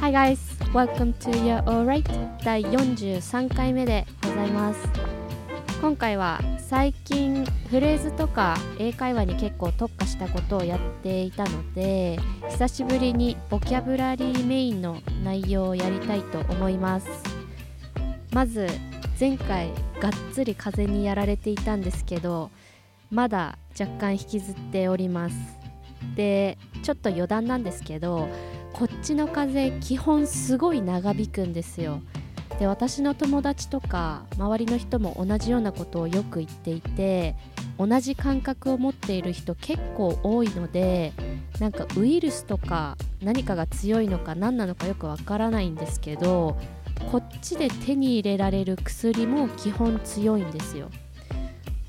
Hi guys, welcome to Your Alright 第43回目でございます。今回は最近フレーズとか英会話に結構特化したことをやっていたので久しぶりにボキャブラリーメインの内容をやりたいと思います。まず前回がっつり風にやられていたんですけどまだ若干引きずっております。でちょっと余談なんですけどこっちの風基本すごい長引くんですよ。で私の友達とか周りの人も同じようなことをよく言っていて同じ感覚を持っている人結構多いのでなんかウイルスとか何かが強いのか何なのかよくわからないんですけどこっちで手に入れられる薬も基本強いんですよ。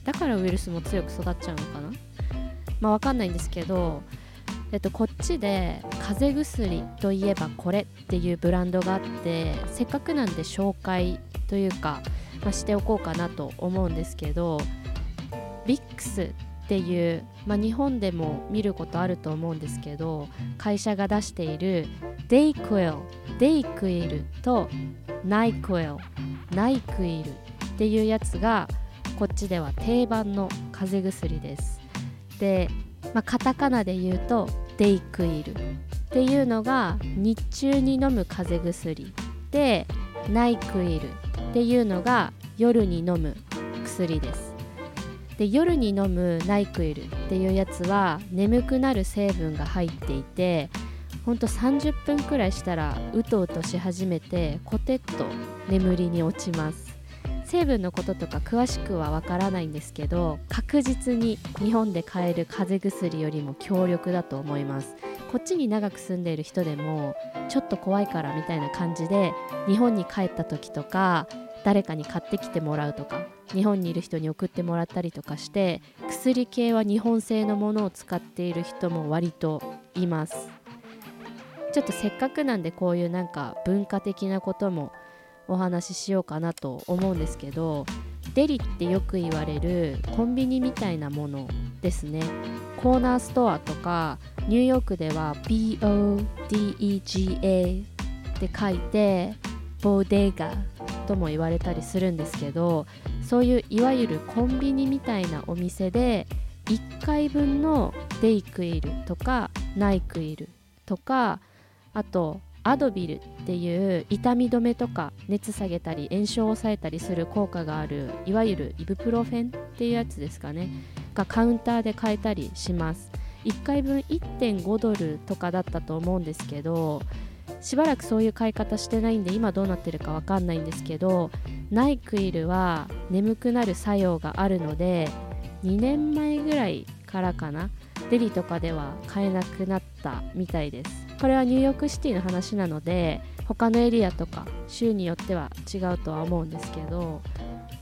だからウイルスも強く育っちゃうのかな？まあわかんないんですけどっと、こっちで風邪薬といえばこれっていうブランドがあってせっかくなんで紹介というか、まあ、しておこうかなと思うんですけどビックスっていう、まあ、日本でも見ることあると思うんですけど会社が出しているデイクイルデイクイルとナイクイルナイクイルっていうやつがこっちでは定番の風邪薬です。でまあ、カタカナで言うとデイクイル。っていうのが日中に飲む風邪薬。でナイクイル。っていうのが夜に飲む薬です。で夜に飲むナイクイル。っていうやつは眠くなる成分が入っていてほんと30分くらいしたらうとうとし始めてコテッと眠りに落ちます。成分のこととか詳しくはわからないんですけど確実に日本で買える風邪薬よりも強力だと思います。こっちに長く住んでいる人でもちょっと怖いからみたいな感じで日本に帰った時とか誰かに買ってきてもらうとか日本にいる人に送ってもらったりとかして薬系は日本製のものを使っている人も割といます。ちょっとせっかくなんでこういうなんか文化的なこともお話ししようかなと思うんですけどデリってよく言われるコンビニみたいなものですね。コーナーストアとかニューヨークでは BODEGA って書いてボーデガとも言われたりするんですけどそういういわゆるコンビニみたいなお店で1回分のデイクイルとかナイクイルとかあとアドビルっていう痛み止めとか熱下げたり炎症を抑えたりする効果があるいわゆるイブプロフェンっていうやつですかね。がカウンターで買えたりします。1回分1.5ドルとかだったと思うんですけどしばらくそういう買い方してないんで今どうなってるかわかんないんですけどナイクイルは眠くなる作用があるので2年前ぐらいからかなデリとかでは買えなくなったみたいです。これはニューヨークシティの話なので他のエリアとか州によっては違うとは思うんですけど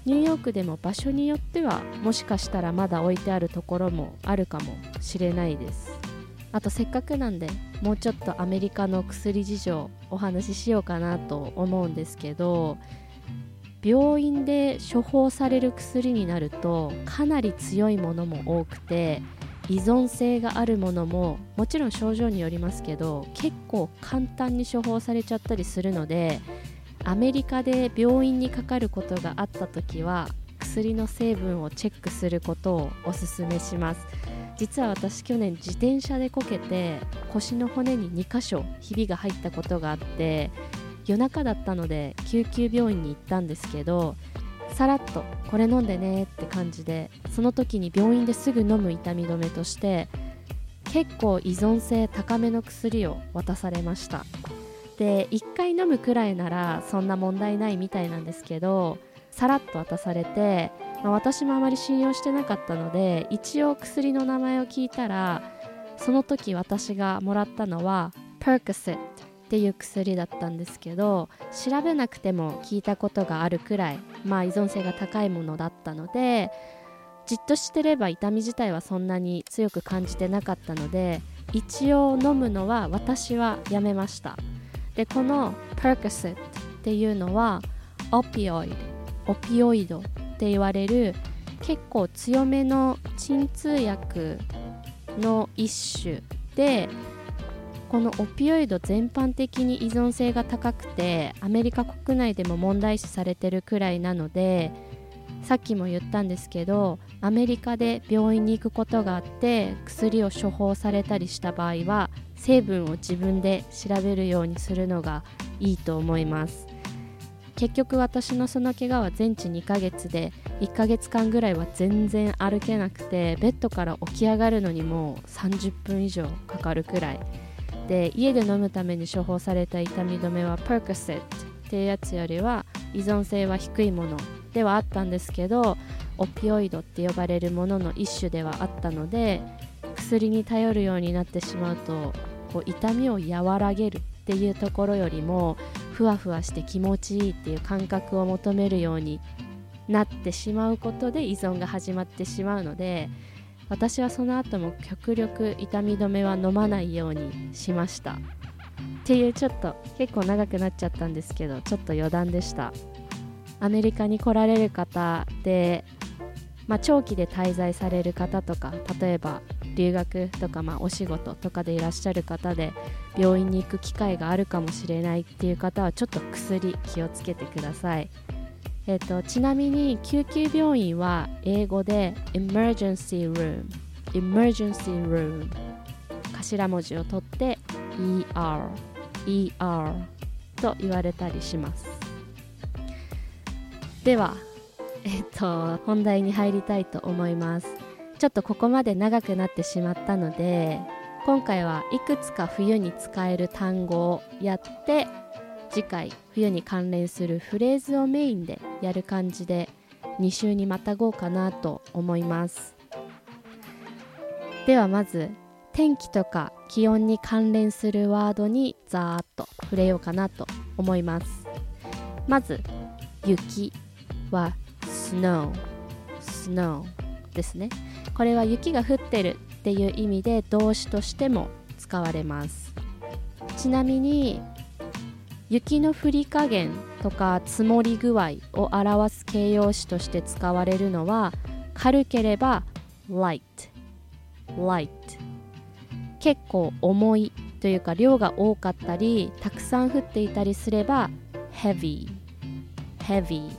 ニューヨークでも場所によってはもしかしたらまだ置いてあるところもあるかもしれないです。あとせっかくなんでもうちょっとアメリカの薬事情お話ししようかなと思うんですけど病院で処方される薬になるとかなり強いものも多くて依存性があるものももちろん症状によりますけど結構簡単に処方されちゃったりするのでアメリカで病院にかかることがあった時は薬の成分をチェックすることをおすすめします。実は私去年自転車でこけて腰の骨に2箇所ひびが入ったことがあって夜中だったので救急病院に行ったんですけどさらっとこれ飲んでねって感じでその時に病院ですぐ飲む痛み止めとして結構依存性高めの薬を渡されました。で1回飲むくらいならそんな問題ないみたいなんですけどさらっと渡されて、まあ、私もあまり信用してなかったので一応薬の名前を聞いたらその時私がもらったのは Percocet っていう薬だったんですけど調べなくても聞いたことがあるくらい、まあ、依存性が高いものだったのでじっとしてれば痛み自体はそんなに強く感じてなかったので一応飲むのは私はやめました。でこの Percocet っていうのはオピオイドオピオイドって言われる結構強めの鎮痛薬の一種でこのオピオイド全般的に依存性が高くてアメリカ国内でも問題視されてるくらいなのでさっきも言ったんですけどアメリカで病院に行くことがあって薬を処方されたりした場合は成分を自分で調べるようにするのがいいと思います。結局私のその怪我は全治2ヶ月で1ヶ月間ぐらいは全然歩けなくてベッドから起き上がるのにもう30分以上かかるくらい。で家で飲むために処方された痛み止めはパークセットっていうやつよりは依存性は低いものではあったんですけどオピオイドって呼ばれるものの一種ではあったので薬に頼るようになってしまうとこう痛みを和らげるっていうところよりもふわふわして気持ちいいっていう感覚を求めるようになってしまうことで依存が始まってしまうので私はその後も極力痛み止めは飲まないようにしましたっていうちょっと結構長くなっちゃったんですけどちょっと余談でしたアメリカに来られる方で、まあ、長期で滞在される方とか例えば留学とか、まあ、お仕事とかでいらっしゃる方で病院に行く機会があるかもしれないっていう方はちょっと薬気をつけてください。えーと、ちなみに救急病院は英語で emergency room emergency room 頭文字を取って ER ER と言われたりします。ではえっ、ー、と本題に入りたいと思います。ちょっとここまで長くなってしまったので今回はいくつか冬に使える単語をやって次回冬に関連するフレーズをメインでやる感じで2週にまたごうかなと思います。ではまず天気とか気温に関連するワードにざーっと触れようかなと思います。まず雪は snow snow ですね。これは雪が降ってるっていう意味で動詞としても使われます。ちなみに雪の降り加減とか積もり具合を表す形容詞として使われるのは軽ければ light light 結構重いというか量が多かったりたくさん降っていたりすれば heavy heavy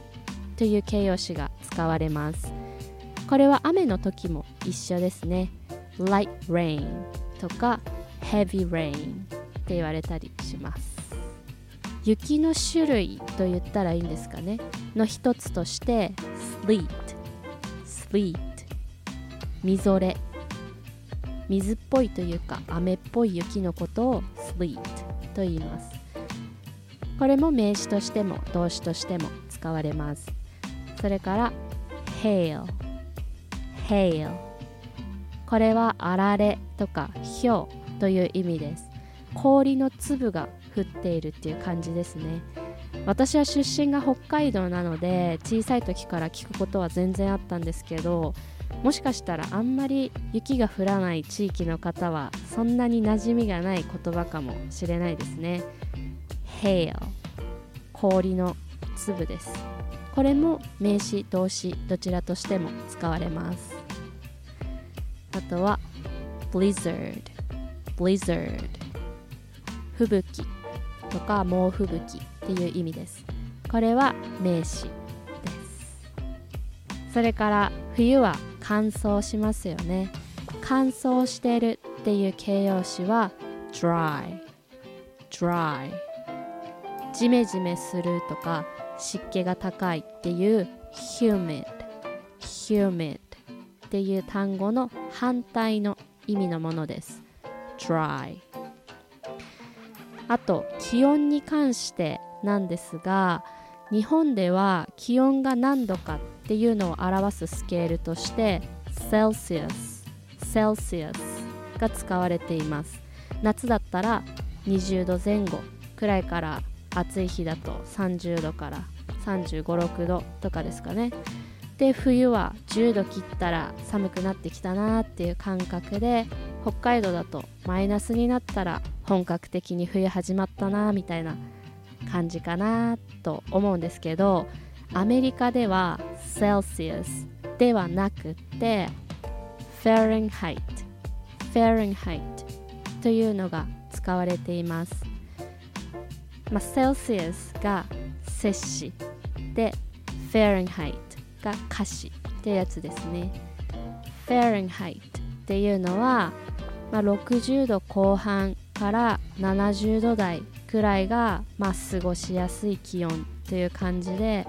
という形容詞が使われます。これは雨の時も一緒ですね。light rain とか heavy rain って言われたりします。雪の種類と言ったらいいんですかね。の一つとして sleet sleet みぞれ。水っぽいというか雨っぽい雪のことを sleet と言います。これも名詞としても動詞としても使われます。それから hail hail これはあられとか氷という意味です。氷の粒が降っているっていう感じですね。私は出身が北海道なので小さい時から聞くことは全然あったんですけどもしかしたらあんまり雪が降らない地域の方はそんなに馴染みがない言葉かもしれないですね。Hail 氷の粒です。これも名詞動詞どちらとしても使われます。あとは blizzard blizzard 吹雪。とか猛吹雪っていう意味です。これは名詞です。それから冬は乾燥しますよね。乾燥してるっていう形容詞は dry dry ジメジメするとか湿気が高いっていう humid humid っていう単語の反対の意味のものです。dry あと気温に関してなんですが日本では気温が何度かっていうのを表すスケールとして Celsius Celsius が使われています。夏だったら20度前後くらいから暑い日だと30度から3 5 6度とかですかね。で冬は10度切ったら寒くなってきたなっていう感覚で北海道だとマイナスになったら本格的に冬始まったなみたいな感じかなと思うんですけどアメリカでは Celsius ではなくて Fahrenheit Fahrenheit というのが使われています、まあ、セルシウスが摂氏でフェーレンハイトが華氏ってやつですね。フェーレンハイトっていうのは、まあ、60度後半から70度台くらいが、まあ、過ごしやすい気温という感じで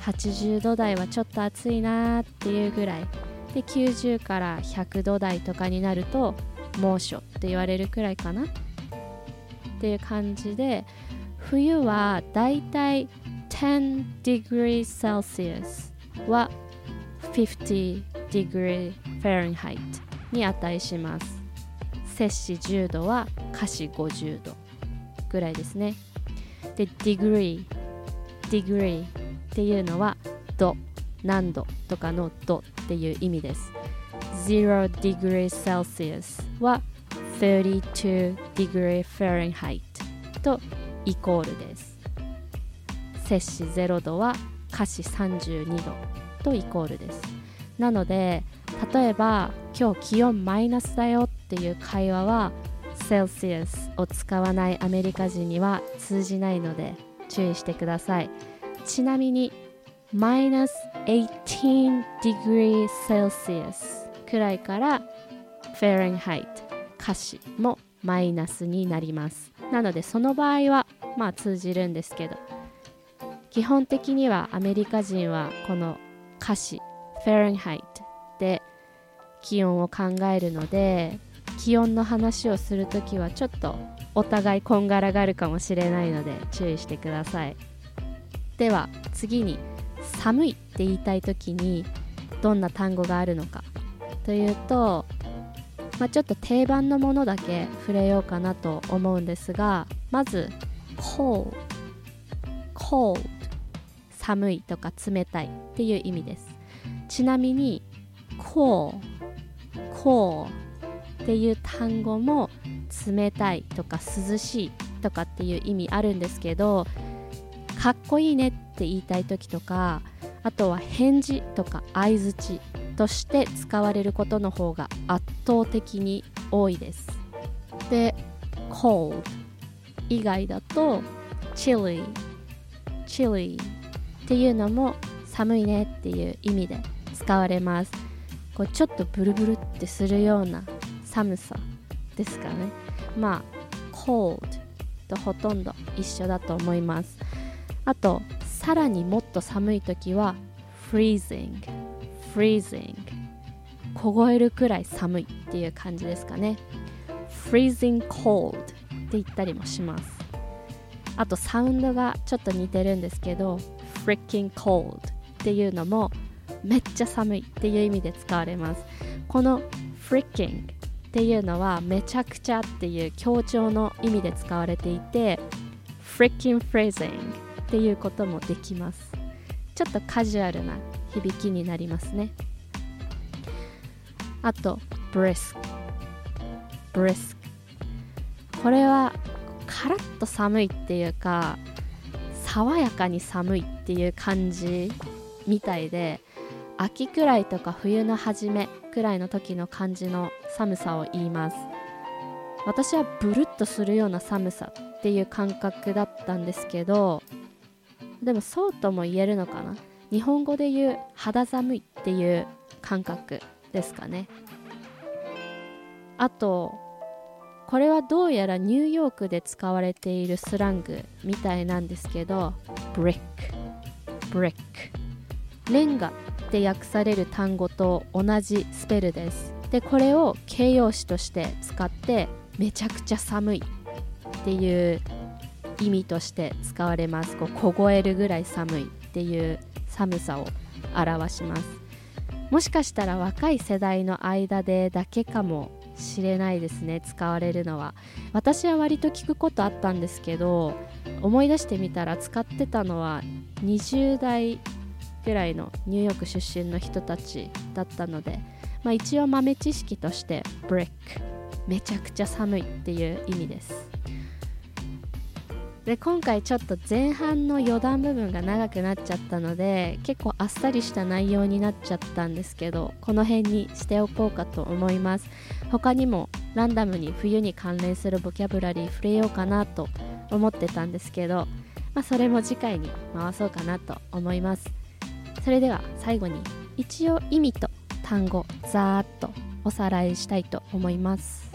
80度台はちょっと暑いなっていうぐらい。で90から100度台とかになると猛暑って言われるくらいかな。っていう感じで冬はだいたい10 degree Celsius は50 degree Fahrenheit に値します。摂氏10度は華氏50度ぐらいですね。で degree degree っていうのは度何度とかの度っていう意味です。0 degree Celsius は32 degree Fahrenheit とイコールです。摂氏0度は華氏32度とイコールです。なので例えば今日気温マイナスだよっっていう会話はセルシウスを使わないアメリカ人には通じないので注意してください。ちなみにマイナス18 degree Celsius くらいからフェーレンハイト歌詞もマイナスになります。なのでその場合はまあ通じるんですけど基本的にはアメリカ人はこの歌詞フェーレンハイトで気温を考えるので気温の話をするときはちょっとお互いこんがらがるかもしれないので注意してください。では次に寒いって言いたい時にどんな単語があるのかというと、まあ、ちょっと定番のものだけ触れようかなと思うんですがまず cold cold 寒いとか冷たいっていう意味です。ちなみに cold cold っていう単語も冷たいとか涼しいとかっていう意味あるんですけどかっこいいねって言いたい時とかあとは返事とか相づちとして使われることの方が圧倒的に多いです。で cold 以外だと chilly chilly っていうのも寒いねっていう意味で使われます。こうちょっとブルブルってするような寒さですかね。まあ cold とほとんど一緒だと思います。あとさらにもっと寒い時は freezing freezing 凍えるくらい寒いっていう感じですかね。freezing cold って言ったりもします。あとサウンドがちょっと似てるんですけど freaking cold っていうのもめっちゃ寒いっていう意味で使われます。この freaking っていうのはめちゃくちゃっていう強調の意味で使われていて freaking freezing っていうこともできます。ちょっとカジュアルな響きになりますね。あと brisk brisk これはカラッと寒いっていうか爽やかに寒いっていう感じみたいで秋くらいとか冬の初めくらいの時の感じの寒さを言います。私はブルッとするような寒さっていう感覚だったんですけどでもそうとも言えるのかな？日本語で言う肌寒いっていう感覚ですかね。あとこれはどうやらニューヨークで使われているスラングみたいなんですけど brick brick レンガって訳される単語と同じスペルです。でこれを形容詞として使ってめちゃくちゃ寒いっていう意味として使われます。こう凍えるぐらい寒いっていう寒さを表します。もしかしたら若い世代の間でだけかもしれないですね。使われるのは。私は割と聞くことあったんですけど思い出してみたら使ってたのは20代ぐらいのニューヨーク出身の人たちだったので、まあ、一応豆知識としてブレックめちゃくちゃ寒いっていう意味です。で今回ちょっと前半の余談部分が長くなっちゃったので結構あっさりした内容になっちゃったんですけどこの辺にしておこうかと思います。他にもランダムに冬に関連するボキャブラリー触れようかなと思ってたんですけど、まあ、それも次回に回そうかなと思います。それでは最後に一応意味と単語ざーっとおさらいしたいと思います。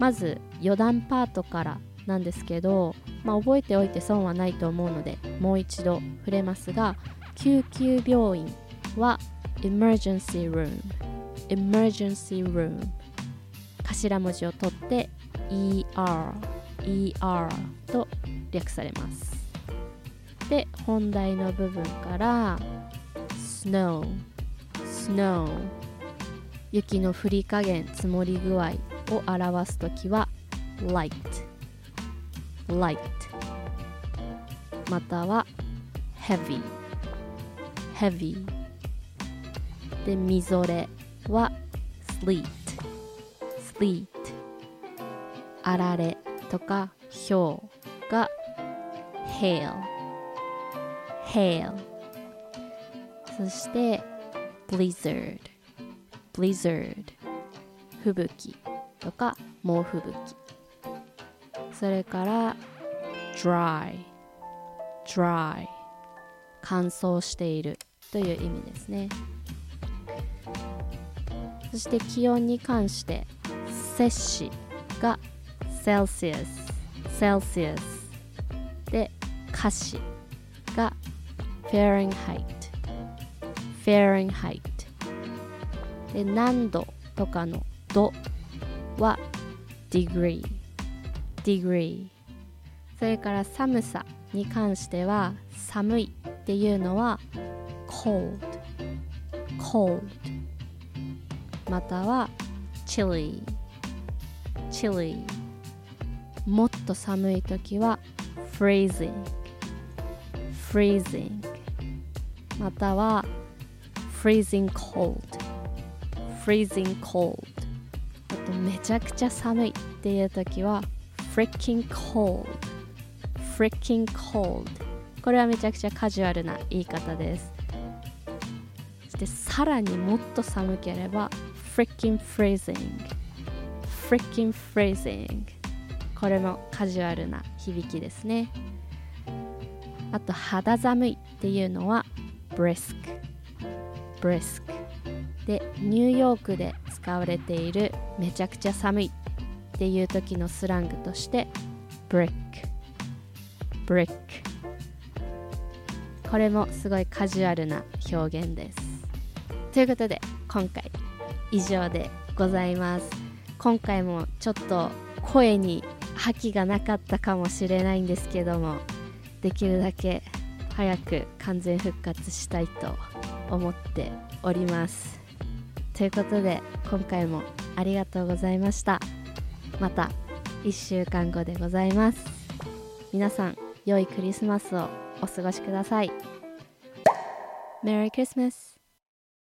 まず余談パートからなんですけど、まあ、覚えておいて損はないと思うのでもう一度触れますが救急病院は emergency room emergency room 頭文字を取って ER ER と略されます。で本題の部分から snow snow 雪の降り加減積もり具合を表すときは light light または heavy heavy でみぞれは sleet sleet あられとか氷が hail hail そして blizzard blizzard 吹雪とか猛吹雪それから dry dry 乾燥しているという意味ですねそして気温に関して摂氏が Celsius Celsius で華氏が Fahrenheit Fahrenheit で何度とかの度は degree degree それから寒さに関しては寒いっていうのは cold cold または chilly chilly もっと寒い時は freezing freezing または freezing cold freezing cold あとめちゃくちゃ寒いっていう時は freaking cold freaking cold これはめちゃくちゃカジュアルな言い方ですそしてさらにもっと寒ければ freaking freezing freaking freezing これもカジュアルな響きですねあと肌寒いっていうのは brisk brisk でニューヨークで使われているめちゃくちゃ寒いっていう時のスラングとして brick brick これもすごいカジュアルな表現です。ということで今回以上でございます。今回もちょっと声に覇気がなかったかもしれないんですけどもできるだけ早く完全復活したいと思っております。ということで今回もありがとうございました。また1週間後でございます。皆さん良いクリスマスをお過ごしください。Merry Christmas!